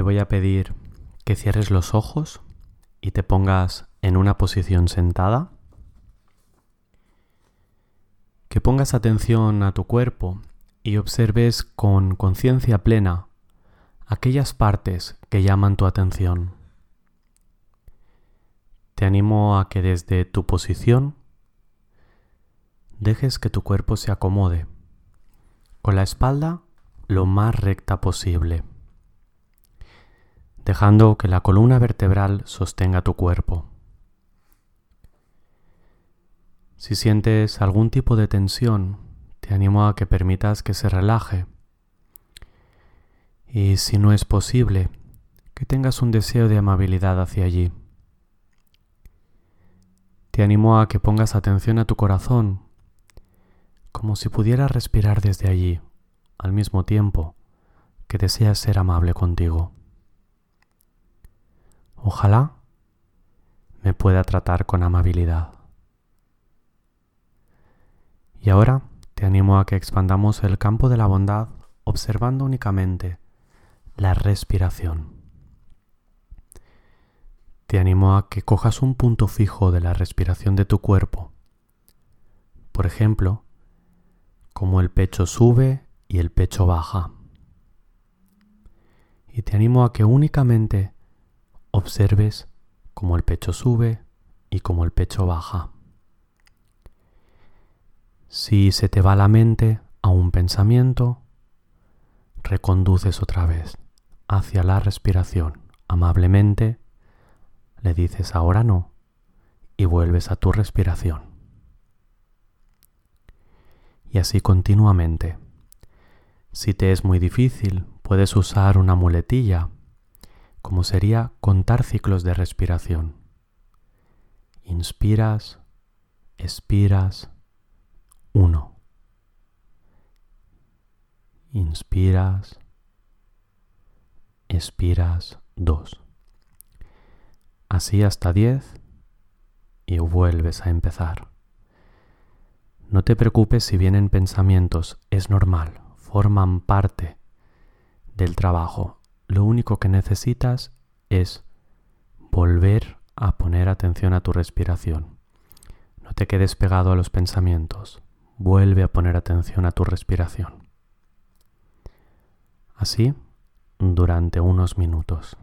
te voy a pedir que cierres los ojos y te pongas en una posición sentada. Que pongas atención a tu cuerpo y observes con conciencia plena aquellas partes que llaman tu atención. Te animo a que desde tu posición dejes que tu cuerpo se acomode, con la espalda lo más recta posible, dejando que la columna vertebral sostenga tu cuerpo. Si sientes algún tipo de tensión, te animo a que permitas que se relaje. Y si no es posible, que tengas un deseo de amabilidad hacia allí. Te animo a que pongas atención a tu corazón, como si pudieras respirar desde allí, al mismo tiempo que deseas ser amable contigo. Ojalá me pueda tratar con amabilidad. Y ahora te animo a que expandamos el campo de la bondad observando únicamente la respiración. Te animo a que cojas un punto fijo de la respiración de tu cuerpo. Por ejemplo, como el pecho sube y el pecho baja. Y te animo a que únicamente observes cómo el pecho sube y cómo el pecho baja. Si se te va la mente a un pensamiento, reconduces otra vez hacia la respiración. Amablemente le dices ahora no y vuelves a tu respiración. Y así continuamente. Si te es muy difícil, puedes usar una muletilla, como sería contar ciclos de respiración. Inspiras, expiras, 1. Inspiras, expiras 2. Así hasta 10 y vuelves a empezar. No te preocupes si vienen pensamientos, es normal, forman parte del trabajo. Lo único que necesitas es volver a poner atención a tu respiración. No te quedes pegado a los pensamientos vuelve a poner atención a tu respiración. Así durante unos minutos.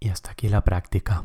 Y hasta aquí la práctica.